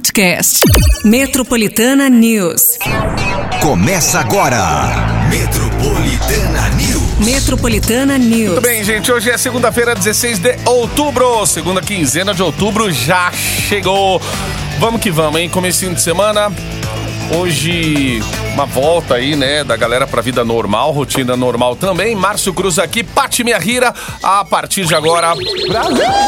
podcast. Metropolitana News. Começa agora. Metropolitana News. Metropolitana News. Muito bem, gente. Hoje é segunda-feira, 16 de outubro. Segunda quinzena de outubro já chegou. Vamos que vamos, hein? Comecinho de semana. Hoje, uma volta aí, né, da galera pra vida normal, rotina normal também. Márcio Cruz aqui, Pati Minha Rira. A partir de agora,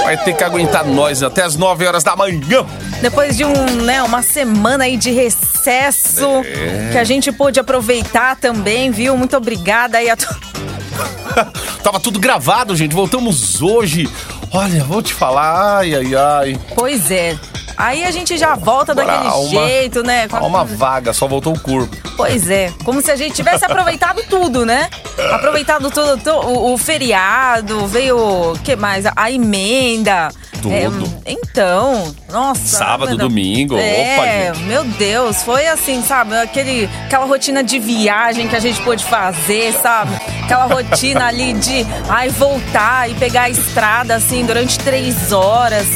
vai ter que aguentar nós até as 9 horas da manhã. Depois de um, né, uma semana aí de recesso, É. que a gente pôde aproveitar também, viu? Muito obrigada aí a to... Tava tudo gravado, gente. Voltamos hoje. Olha, vou te falar, ai, ai, ai. Pois é. Aí a gente já volta Agora, daquele alma- jeito, né? Com a- Alma vaga, só voltou o corpo. Pois é, como se a gente tivesse aproveitado tudo, né? Aproveitado tudo, tu- o, o feriado, veio o que mais? A emenda. Tudo. É, então, nossa. Sábado, não. domingo, É, opa, gente. meu Deus, foi assim, sabe? Aquele, aquela rotina de viagem que a gente pôde fazer, sabe? Aquela rotina ali de, ai, voltar e pegar a estrada, assim, durante três horas.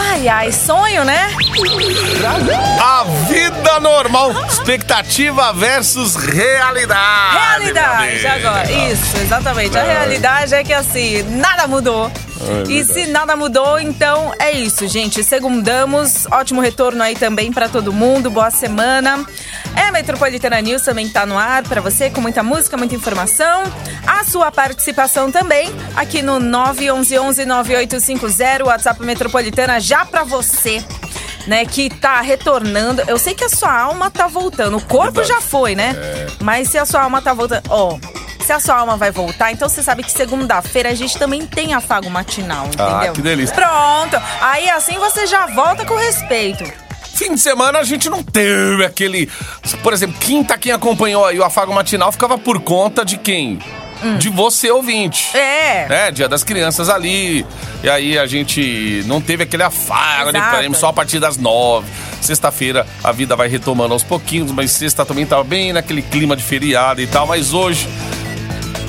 Ai, ai, sonho, né? A vida normal, expectativa versus realidade. Realidade, agora. Isso, exatamente. A realidade é que assim, nada mudou. É e se nada mudou, então é isso, gente. Segundamos. Ótimo retorno aí também pra todo mundo. Boa semana. É Metropolitana News também tá no ar pra você, com muita música, muita informação. A sua participação também aqui no 911-9850, WhatsApp Metropolitana, já pra você. Né, que tá retornando. Eu sei que a sua alma tá voltando. O corpo Verdade. já foi, né? Mas se a sua alma tá voltando. Ó, se a sua alma vai voltar, então você sabe que segunda-feira a gente também tem afago matinal, entendeu? Ah, que delícia. Pronto. Aí assim você já volta com respeito. Fim de semana a gente não teve aquele. Por exemplo, quinta quem acompanhou aí o afago matinal ficava por conta de quem? De você, ouvinte. Hum. É. né? Dia das crianças ali. E aí a gente não teve aquele afago prêmio só a partir das nove. Sexta-feira a vida vai retomando aos pouquinhos, mas sexta também tava bem naquele clima de feriado e tal. Mas hoje,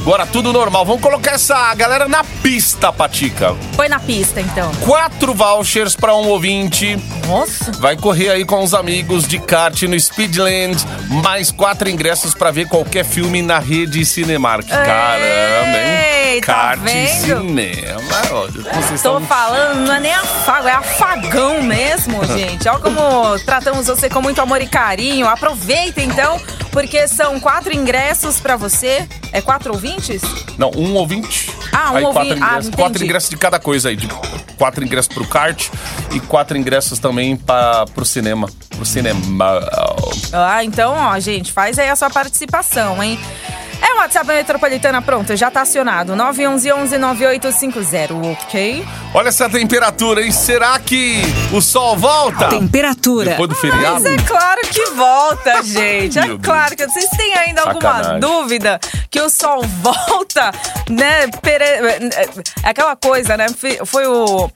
agora tudo normal. Vamos colocar essa galera na pista, Patica. Põe na pista, então. Quatro vouchers para um ouvinte. Nossa. Vai correr aí com os amigos de kart no Speedland. Mais quatro ingressos pra ver qualquer filme na rede Cinemark. Caramba, hein? Ei, tá kart vendo? cinema. Ó, Vocês Tô estão... falando, não é nem afago, é afagão mesmo, gente. Olha como tratamos você com muito amor e carinho. Aproveita então, porque são quatro ingressos pra você. É quatro ouvintes? Não, um ouvinte. Ah, um aí quatro ouvinte. Ah, ingressos. entendi. quatro ingressos de cada coisa aí. De quatro ingressos pro kart e quatro ingressos também pra, pro cinema. Pro cinema. Ah, então, ó, gente, faz aí a sua participação, hein? É o WhatsApp Metropolitana, pronto, já tá acionado. 911-9850, ok? Olha essa temperatura, hein? Será que o sol volta? Temperatura. Depois do feriado? Mas é claro que volta, gente. É claro que vocês têm ainda alguma Sacanagem. dúvida que o sol volta, né? Pere... É aquela coisa, né? Foi o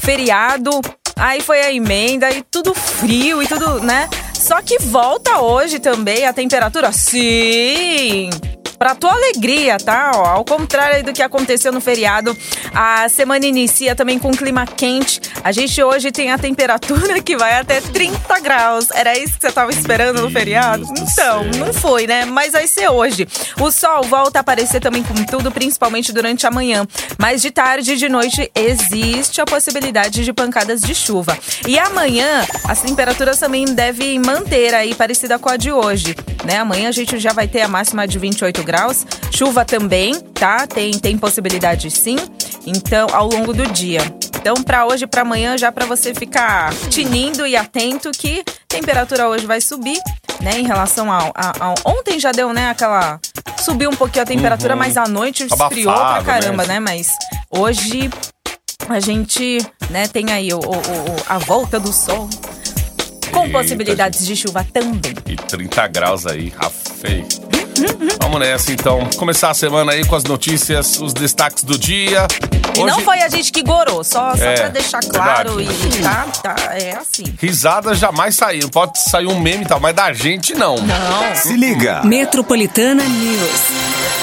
feriado, aí foi a emenda e tudo frio e tudo, né? Só que volta hoje também a temperatura. Sim! Pra tua alegria, tá? Ó, ao contrário do que aconteceu no feriado, a semana inicia também com clima quente. A gente hoje tem a temperatura que vai até 30 graus. Era isso que você tava esperando no feriado? Então, não foi, né? Mas vai ser hoje. O sol volta a aparecer também com tudo, principalmente durante a manhã. Mas de tarde e de noite existe a possibilidade de pancadas de chuva. E amanhã as temperaturas também devem manter aí parecida com a de hoje, né? Amanhã a gente já vai ter a máxima de 28 graus. Chuva também, tá? Tem tem possibilidade sim. Então, ao longo do dia. Então, pra hoje e pra amanhã, já pra você ficar tinindo e atento que temperatura hoje vai subir, né? Em relação ao, ao- Ontem já deu, né? Aquela. Subiu um pouquinho a temperatura, mas à noite esfriou pra caramba, né? né? Mas hoje a gente, né, tem aí o, o- o- a volta do sol. Com Eita, possibilidades de chuva também. E 30 graus aí, rafei. Vamos nessa então. Começar a semana aí com as notícias, os destaques do dia. E não foi a gente que gorou, só, só É, pra deixar claro verdade. e tá, tá, é assim. Risadas jamais saíram. Pode sair um meme e tal, mas da gente não. Não. Se liga. Metropolitana News.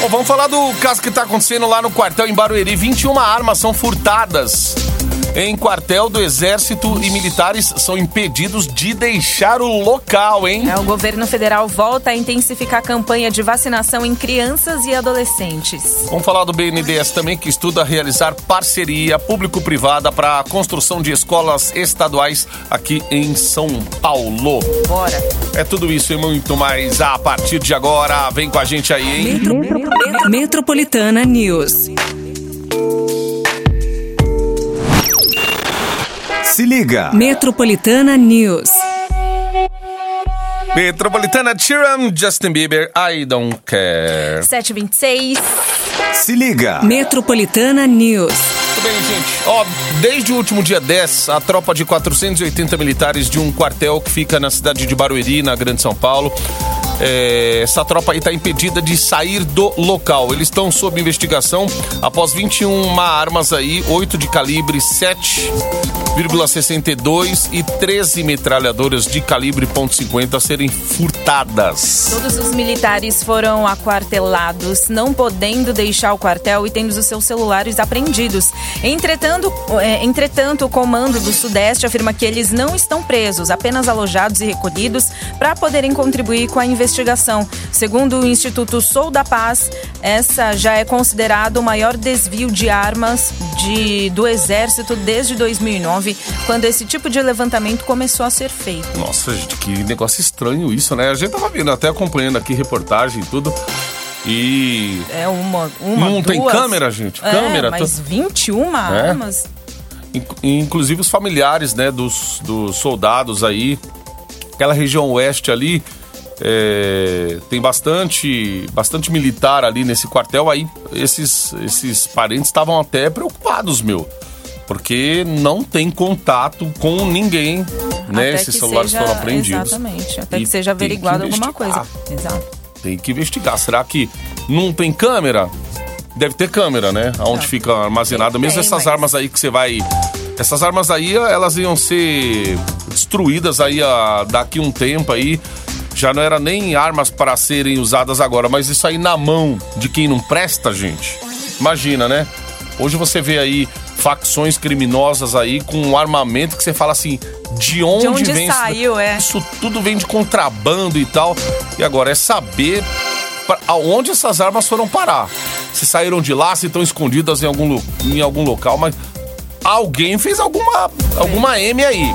Bom, vamos falar do caso que tá acontecendo lá no quartel em Barueri. 21 armas são furtadas em quartel do Exército e militares são impedidos de deixar o local, hein? É, o governo federal volta a intensificar a campanha de vacinação em crianças e adolescentes. Vamos falar do BNDES também, que estuda realizar parceria público-privada para a construção de escolas estaduais aqui em São Paulo. Bora. É tudo isso e muito mais a partir de agora. Vem com a gente aí, hein? Metro- Metropolitana News. Se liga. Metropolitana News. Metropolitana Tiram, Justin Bieber, I don't care. 726. Se liga. Metropolitana News. Muito bem, gente. Ó, desde o último dia 10, a tropa de 480 militares de um quartel que fica na cidade de Barueri, na Grande São Paulo. É, essa tropa aí está impedida de sair do local. Eles estão sob investigação após 21 armas aí, 8 de calibre 7,62 e 13 metralhadoras de calibre .50 serem furtadas. Todos os militares foram aquartelados, não podendo deixar o quartel e tendo os seus celulares apreendidos. Entretanto, é, entretanto, o comando do Sudeste afirma que eles não estão presos, apenas alojados e recolhidos para poderem contribuir com a investigação. Segundo o Instituto Sou da Paz, essa já é considerado o maior desvio de armas de, do Exército desde 2009, quando esse tipo de levantamento começou a ser feito. Nossa, gente, que negócio estranho isso, né? A gente tava vendo, até acompanhando aqui reportagem e tudo. E. É uma, uma Não tem duas. câmera, gente? É, Câmera, mas tô- 21 armas. Inc- Inclusive os familiares, né, dos, dos soldados aí. Aquela região oeste ali. É, tem bastante, bastante militar ali nesse quartel. Aí esses, esses parentes estavam até preocupados, meu. Porque não tem contato com ninguém, né? Até Esses que celulares seja- foram apreendidos. Exatamente. Até E que seja tem que averiguado alguma coisa. Exato. Tem que investigar. Será que não tem câmera? Deve ter câmera, né? Onde fica armazenada. Mesmo essas mas- armas aí que você vai. Essas armas aí, elas iam ser destruídas aí a, daqui um tempo aí. Já não era nem armas para serem usadas agora, mas isso aí na mão de quem não presta, gente. Imagina, né? Hoje você vê aí facções criminosas aí com um armamento que você fala assim, de onde, onde vem isso? saiu, é. Isso tudo vem de contrabando e tal. E agora é saber aonde essas armas foram parar. Se saíram de lá, se estão escondidas em algum, em algum local, mas alguém fez alguma, alguma M aí.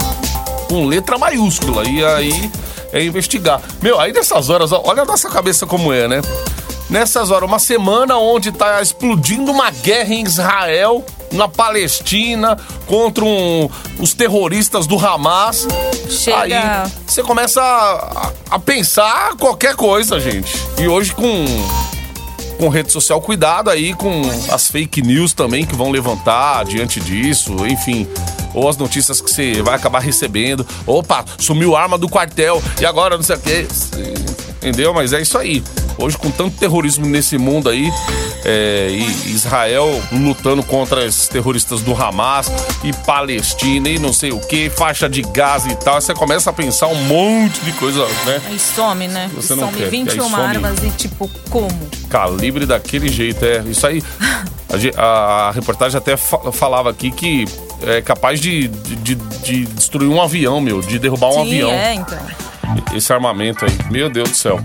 Com letra maiúscula. E aí é investigar. Meu, aí nessas horas, ó, olha a nossa cabeça como é, né? Nessas horas, uma semana onde tá explodindo uma guerra em Israel, na Palestina, contra um- os terroristas do Hamas. Chega- Aí você começa a, a pensar qualquer coisa, gente. E hoje com com rede social, cuidado aí com as fake news também que vão levantar diante disso, enfim. Ou as notícias que você vai acabar recebendo. Opa, sumiu arma do quartel e agora não sei o quê. Entendeu? Mas é isso aí. Hoje, com tanto terrorismo nesse mundo aí, é, e Israel lutando contra esses terroristas do Hamas, e Palestina, e não sei o que, faixa de gás e tal, você começa a pensar um monte de coisa, né? Aí some, né? Você E não some quer, 21 aí some. armas e tipo, como? Calibre daquele jeito, é. Isso aí. A, a reportagem até fa- falava aqui que é capaz de, de, de destruir um avião, meu, de derrubar um Sim, avião. é, então. Esse armamento aí. Meu Deus do céu.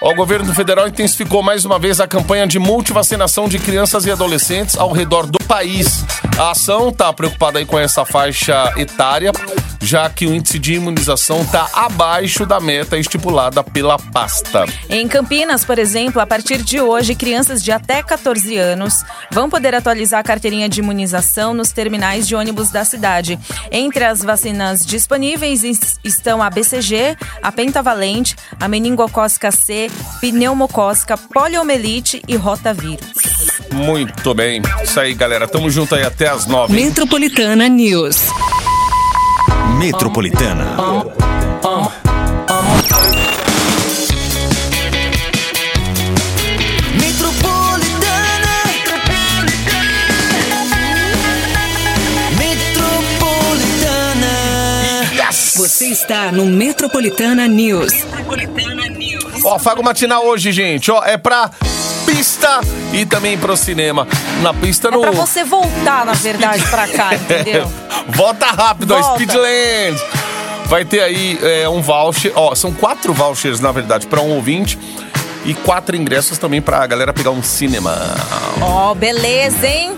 O governo federal intensificou mais uma vez a campanha de multivacinação de crianças e adolescentes ao redor do país. A ação está preocupada aí com essa faixa etária, já que o índice de imunização está abaixo da meta estipulada pela pasta. Em Campinas, por exemplo, a partir de hoje, crianças de até 14 anos vão poder atualizar a carteirinha de imunização nos terminais de ônibus da cidade. Entre as vacinas disponíveis es- estão a BCG, a pentavalente, a meningocócica C, pneumocócica, poliomielite e rotavírus. Muito bem. Isso aí, galera. Tamo junto aí até as nove. Metropolitana News. Metropolitana. Metropolitana Metropolitana Você está no Metropolitana News. Ó, Fago Matinal hoje, gente, ó, é pra pista e também pro cinema. Na pista É no. pra você voltar, na verdade, pra cá, entendeu? Volta rápido, ó, Volta. Speedland. Vai ter aí é, um voucher. Ó, são quatro vouchers, na verdade, pra um ouvinte. E quatro ingressos também pra galera pegar um cinema. Ó, beleza, hein?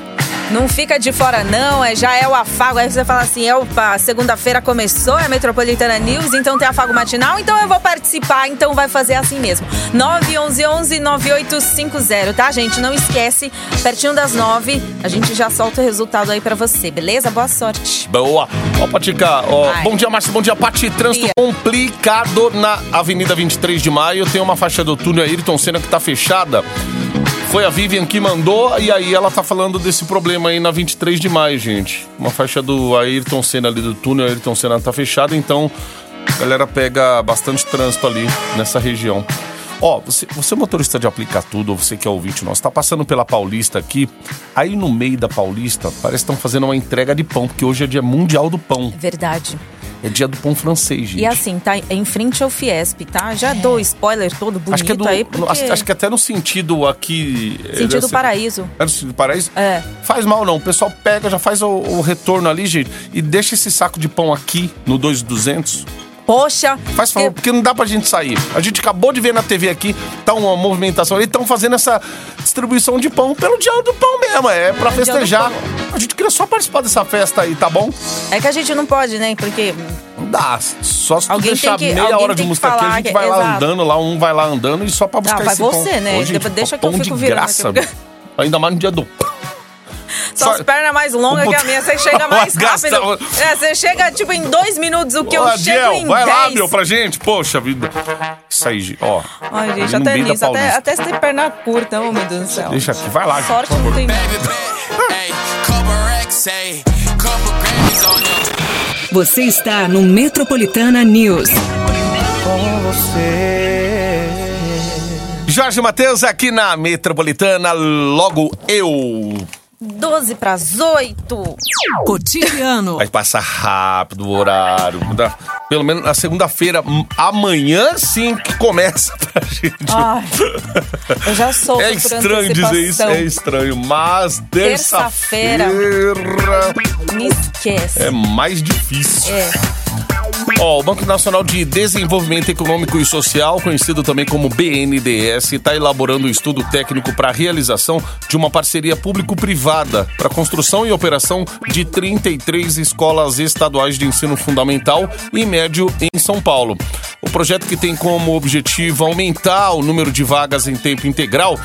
Não fica de fora, não. É, já é o afago. Aí você fala assim: opa, segunda-feira começou, é a Metropolitana News, então tem afago matinal, então eu vou participar, então vai fazer assim mesmo. 911-9850, tá, gente? Não esquece, pertinho das nove, a gente já solta o resultado aí pra você, beleza? Boa sorte. Boa. Ó, Patica, ó, bom dia, Márcio, bom dia, Pati. Trânsito Dia. complicado na Avenida 23 de Maio. Tem uma faixa do túnel Ayrton Senna que tá fechada. Foi a Vivian que mandou e aí ela tá falando desse problema aí na 23 de maio, gente. Uma faixa do Ayrton Senna ali do túnel Ayrton Senna tá fechada, então a galera pega bastante trânsito ali nessa região. Ó, você, você é motorista de aplicar tudo, ou você que é ouvinte nosso, tá passando pela Paulista aqui, aí no meio da Paulista, parece que estão fazendo uma entrega de pão, porque hoje é dia mundial do pão. Verdade. É dia do pão francês, gente. E assim, tá em frente ao Fiesp, tá? Já dou spoiler todo bonito acho que é do, aí, porque... acho, acho que até no sentido aqui... é, Sentido ser- paraíso. É no sentido paraíso? É. Faz mal não, o pessoal pega, já faz o, o retorno ali, gente, e deixa esse saco de pão aqui no 2,200. Poxa, Faz favor, porque não dá pra gente sair. A gente acabou de ver na TV aqui, tá uma movimentação ali, estão fazendo essa distribuição de pão pelo dia do pão mesmo, é pra É do festejar. pão. A gente queria só participar dessa festa aí, tá bom? é que a gente não pode, né? Porque Não dá, só se tu Alguém deixar que- meia hora de música aqui, a gente que- vai lá exato. andando, lá um vai lá andando e só pra buscar Ah, vai esse pão. você, né? Ô, gente, Deixa- que eu pão fico de virando graça. Ainda mais no dia do pão. Só as pernas mais longas o que a minha, você chega mais rápido. É, você chega tipo em dois minutos, o que eu Ô, chego Adiel, em vai lá, dez. meu, pra gente. Poxa vida. Isso aí, ó. Ai, gente, até nisso, até, Paulista. até se tem perna curta, oh meu Deus do céu. Deixa aqui, vai lá, Sorte não tem. Você está no Metropolitana News. Jorge Matheus aqui na Metropolitana, logo eu. 12 pras 8. Cotidiano. Vai passar rápido o horário. Pelo menos na segunda-feira, amanhã sim que começa pra gente. Ai, eu já sou É estranho dizer isso, é estranho, mas terça-feira Terça-feira. Me esquece. é mais difícil. É. Ó, o Banco Nacional de Desenvolvimento Econômico e Social, conhecido também como BNDES, está elaborando um estudo técnico para a realização de uma parceria público-privada para construção e operação de 33 escolas estaduais de ensino fundamental e médio em São Paulo. O projeto que tem como objetivo aumentar o número de vagas em tempo integral,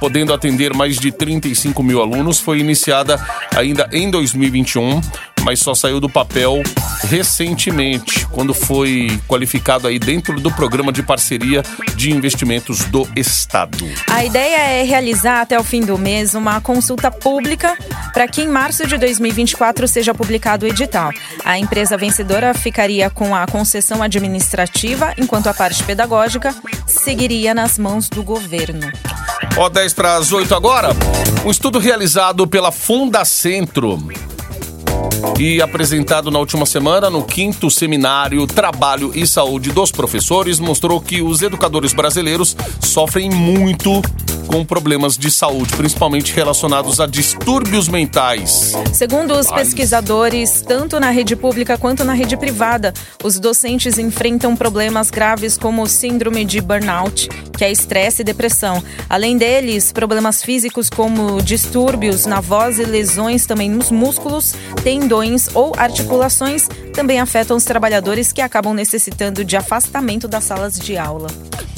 podendo atender mais de 35 mil alunos, foi iniciada ainda em 2021 mas só saiu do papel recentemente, quando foi qualificado aí dentro do programa de parceria de investimentos do Estado. A ideia é realizar até o fim do mês uma consulta pública para que em março de 2024 seja publicado o edital. A empresa vencedora ficaria com a concessão administrativa, enquanto a parte pedagógica seguiria nas mãos do governo. Ó, 10 para as 8 agora. Um estudo realizado pela Fundacentro e apresentado na última semana no quinto seminário Trabalho e Saúde dos Professores mostrou que os educadores brasileiros sofrem muito com problemas de saúde, principalmente relacionados a distúrbios mentais. Segundo os pesquisadores, tanto na rede pública quanto na rede privada, os docentes enfrentam problemas graves como síndrome de burnout, que é estresse e depressão. Além deles, problemas físicos como distúrbios na voz e lesões também nos músculos, tendões ou articulações também afetam os trabalhadores que acabam necessitando de afastamento das salas de aula.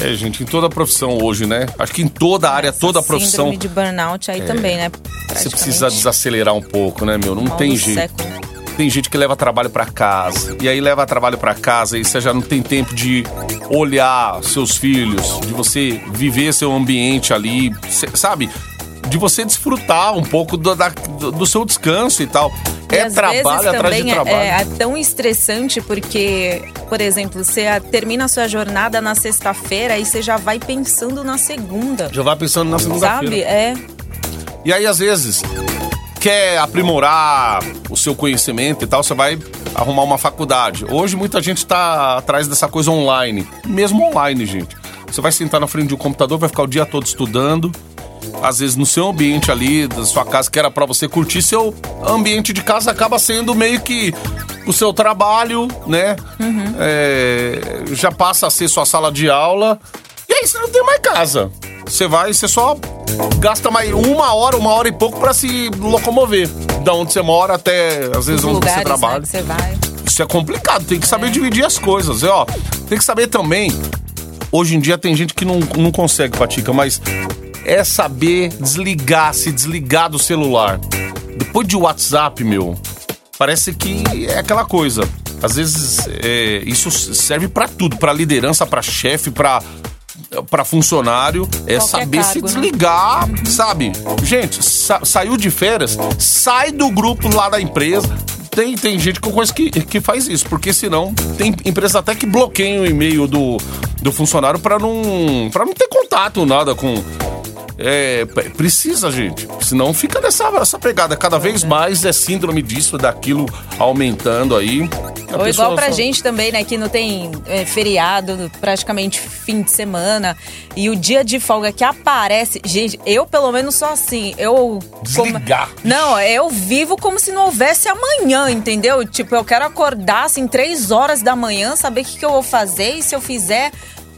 É, gente, em toda profissão hoje, né? Acho que em toda a área, Essa toda a profissão, Síndrome de burnout aí também, né? você precisa desacelerar um pouco, né, meu? Não Mal tem jeito. século. Tem gente que leva trabalho pra casa. E aí leva trabalho pra casa e você já não tem tempo de olhar seus filhos, de você viver seu ambiente ali, sabe? De você desfrutar um pouco do, da- do- seu descanso e tal. E é trabalho atrás de é- trabalho. É, é tão estressante porque, por exemplo, você termina a sua jornada na sexta-feira e você já vai pensando na segunda. Já vai pensando na Sabe? segunda-feira. É. E aí, às vezes, quer aprimorar o seu conhecimento e tal, você vai arrumar uma faculdade. Hoje, muita gente está atrás dessa coisa online. Mesmo online, gente. Você vai sentar na frente de um computador, vai ficar o dia todo estudando. Às vezes no seu ambiente ali, da sua casa, que era pra você curtir, seu ambiente de casa acaba sendo meio que o seu trabalho, né? É, já passa a ser sua sala de aula. E aí você não tem mais casa. Você vai, você só gasta mais uma hora, uma hora e pouco pra se locomover. Da onde você mora até, às vezes, Os onde lugares você né, trabalha. que você vai. Isso é complicado, tem que saber dividir as coisas. E, ó, tem que saber também. Hoje em dia tem gente que não, não consegue, Patica, mas é saber desligar, se desligar do celular. Depois de WhatsApp, meu, parece que é aquela coisa. Às vezes é, isso serve pra tudo, pra liderança, pra chefe, pra para funcionário, é Qualquer saber se cargo, né? desligar, sabe? Gente, sa- saiu de férias, sai do grupo lá da empresa. Tem, tem gente que eu conheço que, que faz isso, porque senão tem empresa até que bloqueia o e-mail do, do funcionário para não, pra não ter contato, nada com. É, precisa, gente. Senão fica nessa essa pegada. Cada vez mais é síndrome disso, daquilo aumentando aí. A Ou igual pra só- gente também, né? Que não tem é, feriado, praticamente fim de semana. E o dia de folga que aparece. Gente, eu pelo menos sou assim. Eu. Desligar. Não, eu vivo como se não houvesse amanhã, entendeu? Tipo, eu quero acordar assim, três horas da manhã, saber o que, que eu vou fazer. E se eu fizer.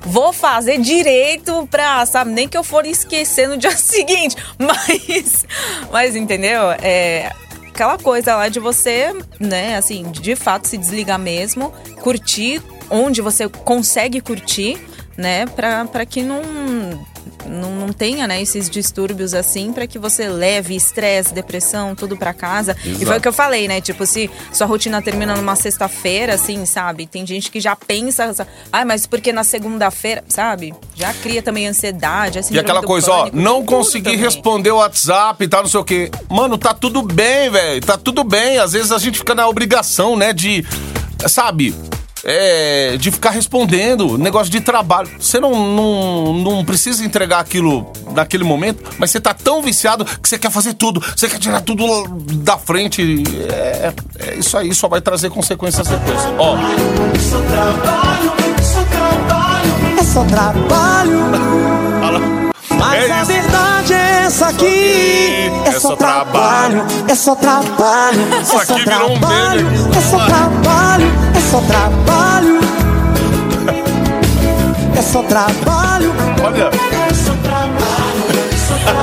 Vou fazer direito pra, sabe, nem que eu for esquecer no dia seguinte. Mas, mas entendeu? É, aquela coisa lá de você, né, assim, de fato se desligar mesmo, curtir onde você consegue curtir, né, pra que não, não, não tenha, né, esses distúrbios assim, pra que você leve estresse, depressão, tudo pra casa. E foi Exato. o que eu falei, né, tipo, se sua rotina termina numa sexta-feira, assim, sabe, tem gente que já pensa, ai, mas porque na segunda-feira, sabe, já cria também ansiedade, assim, E aquela coisa, ó, não consegui responder o WhatsApp e tal, não sei o quê. Mano, tá tudo bem, velho. Tá tudo bem. Às vezes a gente fica na obrigação, né, de. Sabe? É, de ficar respondendo, negócio de trabalho. Você não, não, não precisa entregar aquilo naquele momento, mas você tá tão viciado que você quer fazer tudo, você quer tirar tudo da frente. É, é isso aí, só vai trazer consequências depois. Ó, É só trabalho, mas É a verdade é essa aqui. É só trabalho, é só trabalho, é Isso só aqui virou um trabalho, meme. é só trabalho, é só trabalho. É só trabalho, olha.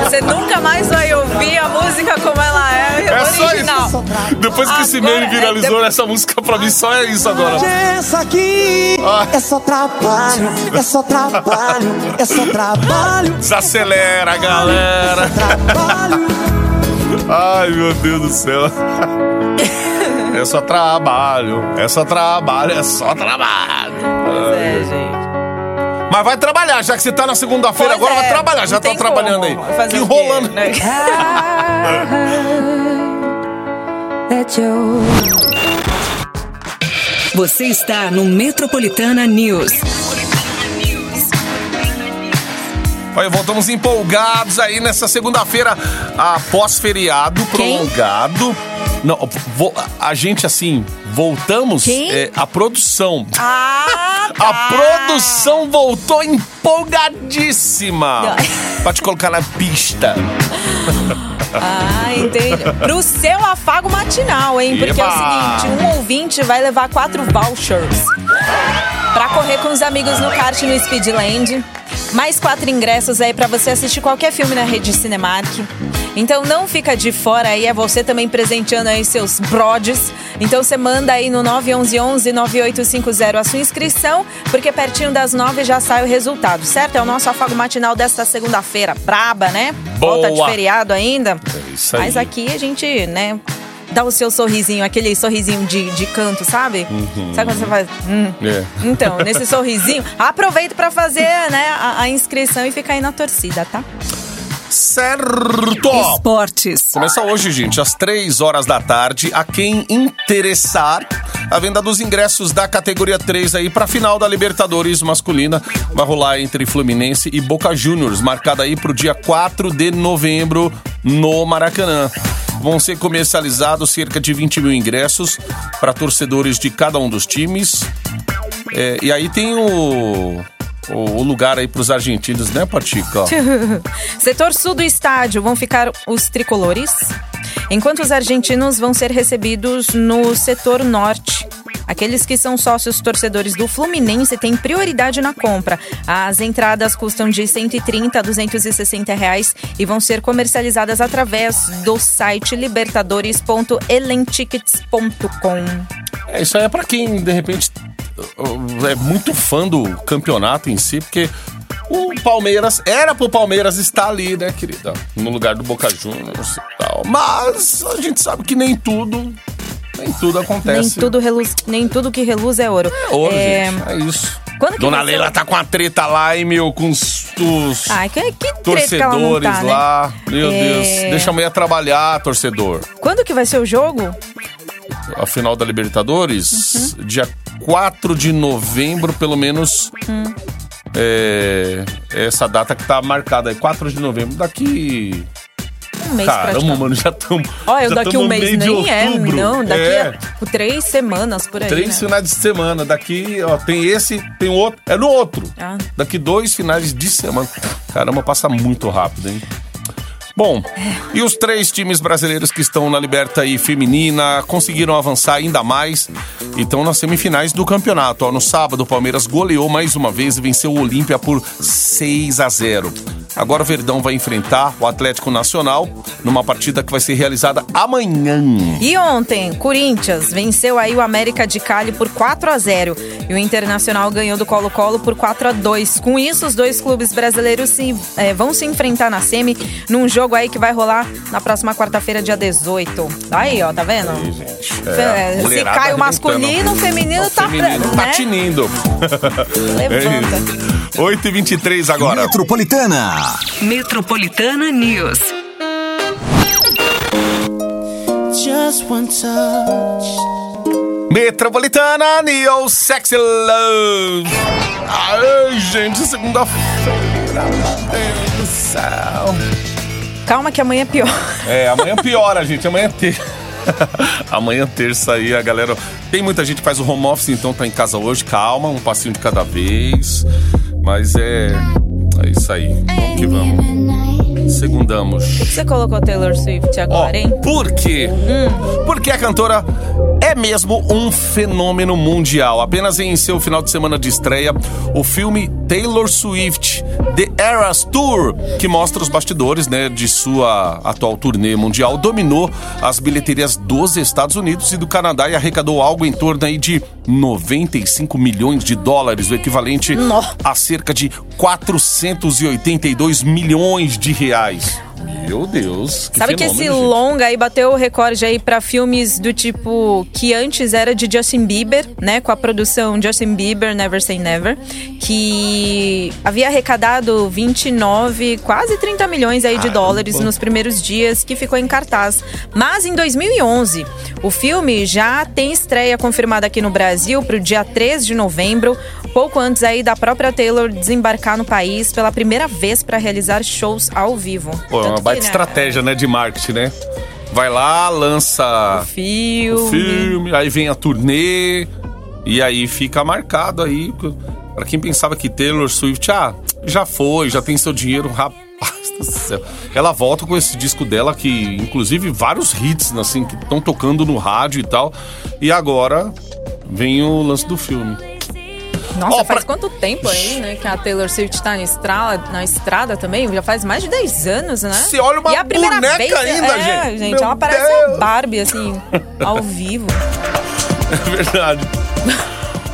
Você nunca mais vai ouvir a música como ela é, É só original. isso. Depois que esse Agora, meme é, viralizou, de- essa música pra mim só é isso agora. é essa aqui. Ah. É só trabalho, é só trabalho, é só trabalho, Desacelera, galera. trabalho. Ai, meu Deus do céu. É só trabalho, é só trabalho, é só trabalho. É, gente. Mas vai trabalhar, já que você tá na segunda-feira, Pois agora é, vai trabalhar, já tá tem trabalhando como. aí. Fazer Que o quê, enrolando. né? Você está no Metropolitana News. Olha, voltamos empolgados aí nessa segunda-feira, após feriado Quem? prolongado. Não, vo- a gente assim, voltamos. Quem? é, a produção. Ah, tá. A produção voltou empolgadíssima pra te colocar na pista. Ah, entendi. Pro seu afago matinal, hein? Porque é o Eba! seguinte, um ouvinte vai levar quatro vouchers pra correr com os amigos no kart no Speedland. Mais quatro ingressos aí pra você assistir qualquer filme na rede Cinemark. Então não fica de fora aí, é você também presenteando aí seus brodes. Então você manda aí no 911-9850 a sua inscrição, porque pertinho das nove já sai o resultado, certo? É o nosso afago matinal desta segunda-feira. Braba, né? Volta de Boa. feriado ainda. É isso aí. Mas aqui a gente, né, dá o seu sorrisinho, aquele sorrisinho de, de canto, sabe? Sabe quando você faz. hum? É. Então, nesse sorrisinho, aproveita pra fazer, né, a, a inscrição e ficar aí na torcida, tá? Certo! Esportes. Começa hoje, gente, às três horas da tarde. A quem interessar, a venda dos ingressos da categoria 3 aí pra final da Libertadores masculina. Vai rolar entre Fluminense e Boca Juniors, marcada aí pro dia 4 de novembro no Maracanã. Vão ser comercializados cerca de 20 mil ingressos para torcedores de cada um dos times. É, e aí tem o, o, lugar aí pros argentinos, né, Patica? Setor sul do estádio vão ficar os tricolores, enquanto os argentinos vão ser recebidos no setor norte. Aqueles que são sócios torcedores do Fluminense têm prioridade na compra. As entradas custam de 130 a 260 reais e vão ser comercializadas através do site libertadores.elentickets.com. É, isso aí é pra quem, de repente, é muito fã do campeonato em si, porque o Palmeiras, era pro Palmeiras estar ali, né, querida? No lugar do Boca Juniors e tal. Mas a gente sabe que nem tudo, nem tudo acontece. Nem tudo, reluz, nem tudo que reluz é ouro. É ouro, É, gente. É isso. Dona ser Leila tá com a treta lá, hein, meu, com os, os Ai, que, que treta que não torcedores tá, né? lá. Meu É. Deus. Deixa a mulher trabalhar, torcedor. Quando que vai ser o jogo? A final da Libertadores, Uhum. dia 4 de novembro, pelo menos. Hum. É, essa data que tá marcada aí, 4 de novembro. Daqui. Um mês Caramba, mano, já estamos. Olha, daqui um mês nem é, não. Daqui é. a tipo, três semanas por aí. Três né? finais de semana. Daqui, ó, tem esse, tem outro. É no outro. Ah. Daqui dois finais de semana. Caramba, passa muito rápido, hein? Bom, e os três times brasileiros que estão na Liberta aí feminina conseguiram avançar ainda mais e estão nas semifinais do campeonato. No sábado, o Palmeiras goleou mais uma vez e venceu o Olímpia por 6 a 0. Agora o Verdão vai enfrentar o Atlético Nacional numa partida que vai ser realizada amanhã. E ontem, Corinthians venceu aí o América de Cali por 4 a 0 e o Internacional ganhou do Colo-Colo por 4 a 2. Com isso, os dois clubes brasileiros se, eh, vão se enfrentar na semi num jogo aí que vai rolar na próxima quarta-feira, dia 18. Aí, ó, tá vendo? É, Se cai o masculino, o feminino O tá feminino pra- tá né? tinindo. Levanta. É. 8h23 agora. Metropolitana. Metropolitana News. Just one touch. Metropolitana Neo Sexy Love. Ai, gente, segunda-feira. Meu Deus do céu. Calma que amanhã é pior. É, amanhã piora, gente. Amanhã é terça. amanhã terça aí, a galera. Tem muita gente que faz o home office, então tá em casa hoje. Calma, um passinho de cada vez. Mas é. É isso aí. Vamos que vamos. Segundamos. Você colocou Taylor Swift agora, hein? por quê? Porque a cantora é mesmo um fenômeno mundial. Apenas em seu final de semana de estreia, o filme Taylor Swift The Eras Tour, que mostra os bastidores né, de sua atual turnê mundial, dominou as bilheterias dos Estados Unidos e do Canadá e arrecadou algo em torno aí de 95 milhões de dólares, o equivalente a cerca de 482 milhões de reais. Meu Deus, que Sabe que esse gente. longa aí bateu o recorde aí pra filmes do tipo que antes era de Justin Bieber, né, com a produção Justin Bieber Never Say Never, que havia arrecadado 29, quase 30 milhões aí de Caramba. dólares nos primeiros dias que ficou em cartaz. Mas em 2011, o filme já tem estreia confirmada aqui no Brasil pro dia 3 de novembro, pouco antes aí da própria Taylor desembarcar no país pela primeira vez pra realizar shows ao vivo. Pô, é uma Tanto baita que, né, estratégia, né, de marketing, né? Vai lá, lança filme. o filme, aí vem a turnê, e aí fica marcado aí. Pra quem pensava que Taylor Swift, ah, já foi, já tem seu dinheiro, rapaz do céu. Ela volta com esse disco dela, que inclusive vários hits, assim, que estão tocando no rádio e tal. E agora vem o lance do filme. Nossa, Ó, faz pra- quanto tempo aí, né, que a Taylor Swift tá na estrada, na estrada também? Já faz mais de 10 anos, né? Você olha uma e a primeira boneca vez, ainda, é, gente. gente. Ela parece Deus. a Barbie, assim, ao vivo. É verdade.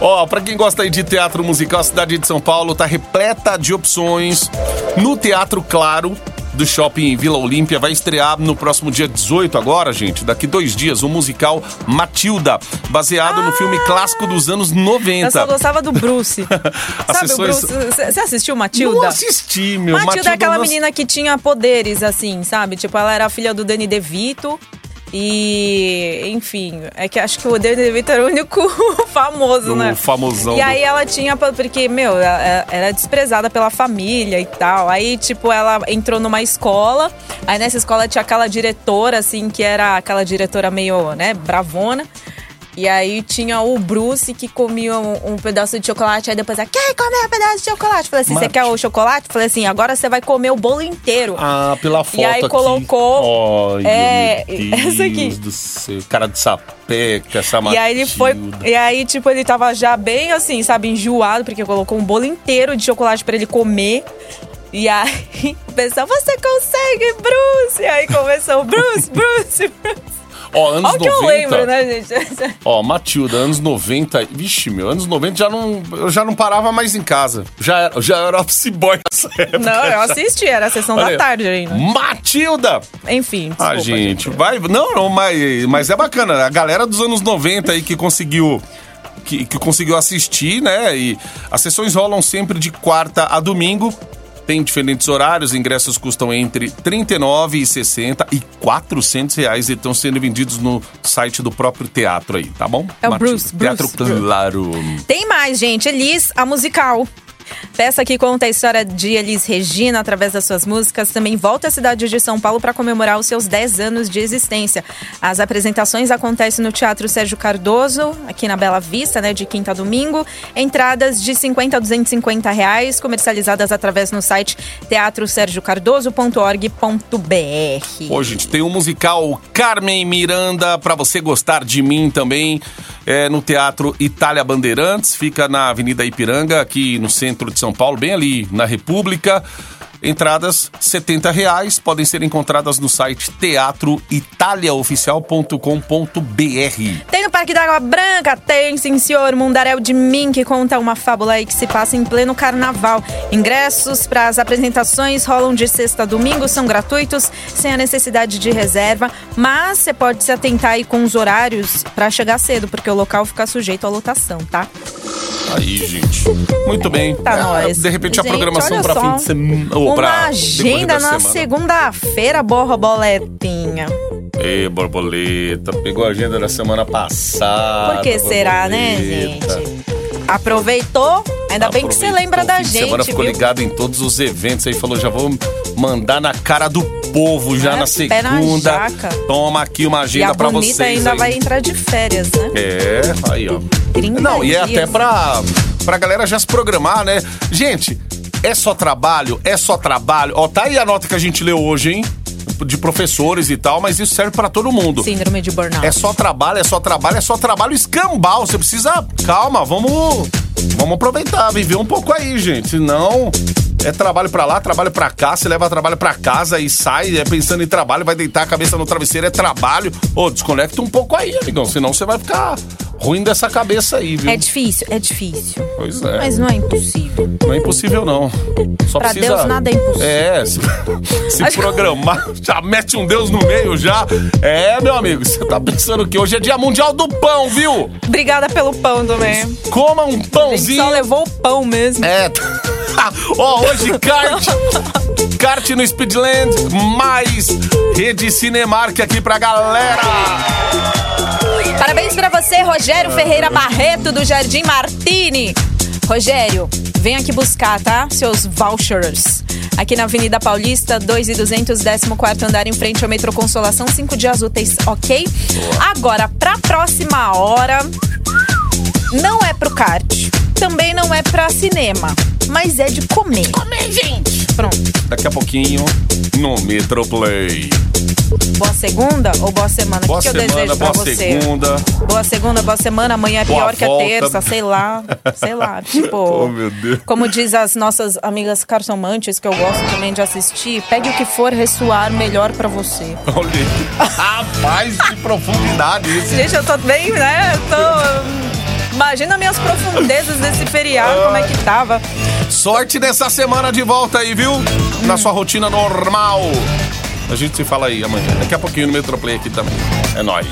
Ó, pra quem gosta aí de teatro musical, a cidade de São Paulo tá repleta de opções. No Teatro Claro do Shopping Vila Olímpia vai estrear no próximo dia 18 agora, gente, daqui dois dias, o musical Matilda, baseado no filme clássico dos anos Eu 90. só gostava do Bruce. Sabe sessões- o Bruce? Você assistiu Matilda? Não assisti, meu. Matilda, é aquela não- menina que tinha poderes, assim, sabe? Tipo, ela era filha do Danny DeVito. E, enfim, é que acho que o Danny DeVito era o único famoso, O né? famosão E do- aí ela tinha, porque, meu, ela era desprezada pela família e tal. Aí, tipo, ela entrou numa escola. Aí nessa escola tinha aquela diretora, assim, que era aquela diretora meio, né, bravona. E aí tinha o Bruce que comia um, um pedaço de chocolate, aí depois ela, quer comer um pedaço de chocolate? Falei assim, você quer o chocolate? Falei assim, agora você vai comer o bolo inteiro. Ah, pela foto E aí aqui. colocou, Ai, é, essa aqui. do céu. Cara de sapeca, essa E aí ele foi. Matilda. E aí, tipo, ele tava já bem assim, sabe, enjoado, porque colocou um bolo inteiro de chocolate pra ele comer. E aí o pessoal, você consegue, Bruce! E aí começou, Bruce, Bruce, Bruce. Ó, anos Olha o que 90. eu lembro, né, gente? Ó, Matilda, anos 90. Vixe, meu, anos 90 já não, eu já não parava mais em casa. Já era, já era office boy nessa época. Não, eu assisti, era a sessão Olha da tarde ainda. Matilda! Enfim, desculpa, Ah, gente, vai. Não, não, mas, mas é bacana. A galera dos anos 90 aí que conseguiu. Que, que conseguiu assistir, né? E as sessões rolam sempre de quarta a domingo. Tem diferentes horários, ingressos custam entre R$ 39 e 60 e 400 reais e estão sendo vendidos no site do próprio teatro aí, tá bom? É o Matilda? Bruce, Teatro Bruce, Bruce. Claro. Tem mais, gente. Elis, a musical. Peça que conta a história de Elis Regina através das suas músicas. Também volta à cidade de São Paulo para comemorar os seus 10 anos de existência. As apresentações acontecem no Teatro Sérgio Cardoso, aqui na Bela Vista, né, de quinta a domingo. Entradas de 50 a 250 reais, comercializadas através no site teatrosergiocardoso.org.br. Pô, gente, tem um musical Carmen Miranda pra você gostar de mim também. É no Teatro Itália Bandeirantes, fica na Avenida Ipiranga, aqui no centro de São Paulo, bem ali na República. Entradas 70 reais, podem ser encontradas no site teatroitaliaoficial.com.br. Tem no Parque da Água Branca, tem sim, senhor. Mundaréu de Mim, que conta uma fábula aí que se passa em pleno carnaval. Ingressos para as apresentações rolam de sexta a domingo, são gratuitos, sem a necessidade de reserva. Mas você pode se atentar aí com os horários para chegar cedo, porque o local fica sujeito à lotação, tá? Aí, gente. Muito bem. Tá É, nós. De repente a Gente, programação olha pra só. fim de semana. Decorrer agenda da na segunda-feira, borboletinha. Ê, borboleta, pegou a agenda da semana passada. Por que será, né, gente? Aproveitou? Ainda bem que você Aproveitou lembra da de semana, gente, ficou viu? ligado em todos os eventos aí, falou, já vou mandar na cara do povo já É, na na segunda. jaca. Toma aqui uma E agenda a pra vocês. ainda aí. vai entrar de férias, né? É, aí, ó. 30 Não, e é dias. até pra, pra galera já se programar, né? Gente, é só trabalho, é só trabalho. Ó, tá aí a nota que a gente leu hoje, hein? De professores e tal, mas isso serve pra todo mundo. Síndrome de burnout. É só trabalho, é só trabalho, é só trabalho escambau. Você precisa. Calma, vamos. Vamos aproveitar, viver um pouco aí, gente. Senão. É trabalho pra lá, trabalho pra cá, você leva trabalho pra casa e sai, é pensando em trabalho, vai deitar a cabeça no travesseiro, é trabalho. Ô, desconecta um pouco aí, amigão, senão você vai ficar ruim dessa cabeça aí, viu? É difícil, é difícil. Pois é. Mas não é impossível. Não é impossível, não. Só Pra precisa... Deus nada é impossível. É, se, se Acho programar, já mete um Deus no meio já. É, meu amigo, você tá pensando que hoje é dia mundial do pão, viu? Obrigada pelo pão também. Coma um pãozinho. só levou o pão mesmo. É. Ó, hoje kart. Kart no Speedland, mais Rede Cinemark aqui pra galera. Parabéns pra você, Rogério Ferreira Barreto, do Jardim Martini. Rogério, vem aqui buscar, tá? Seus vouchers. Aqui na Avenida Paulista, 2 e 200, 14 andar, em frente ao Metrô Consolação, 5 dias úteis, ok? Agora, pra próxima hora, não é pro kart, também não é pra cinema, mas é de comer. Comer, gente! Pronto. Daqui a pouquinho no Metroplay. Boa segunda ou boa semana? Boa que, que eu semana, desejo pra boa você? segunda. Boa segunda, boa semana. Amanhã é Boa pior que a volta. terça, sei lá. Sei lá. Tipo. Oh, meu Deus. Como diz as nossas amigas cartomantes, que eu gosto também de assistir, pegue o que for ressoar melhor pra você. Olha. Rapaz, que profundidade isso. Gente, eu tô bem, né? Eu tô. Imagina minhas profundezas desse feriado, como é que tava. Sorte nessa semana de volta aí, viu? Na sua rotina normal. A gente se fala aí amanhã. Daqui a pouquinho no Metroplay aqui também. É nóis.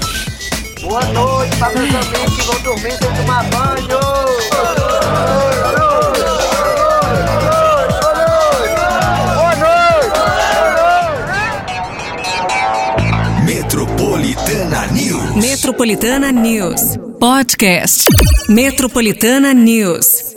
Boa noite pra meus amigos que vão dormir sem tomar banho. Metropolitana News. Metropolitana News. Podcast. Metropolitana News.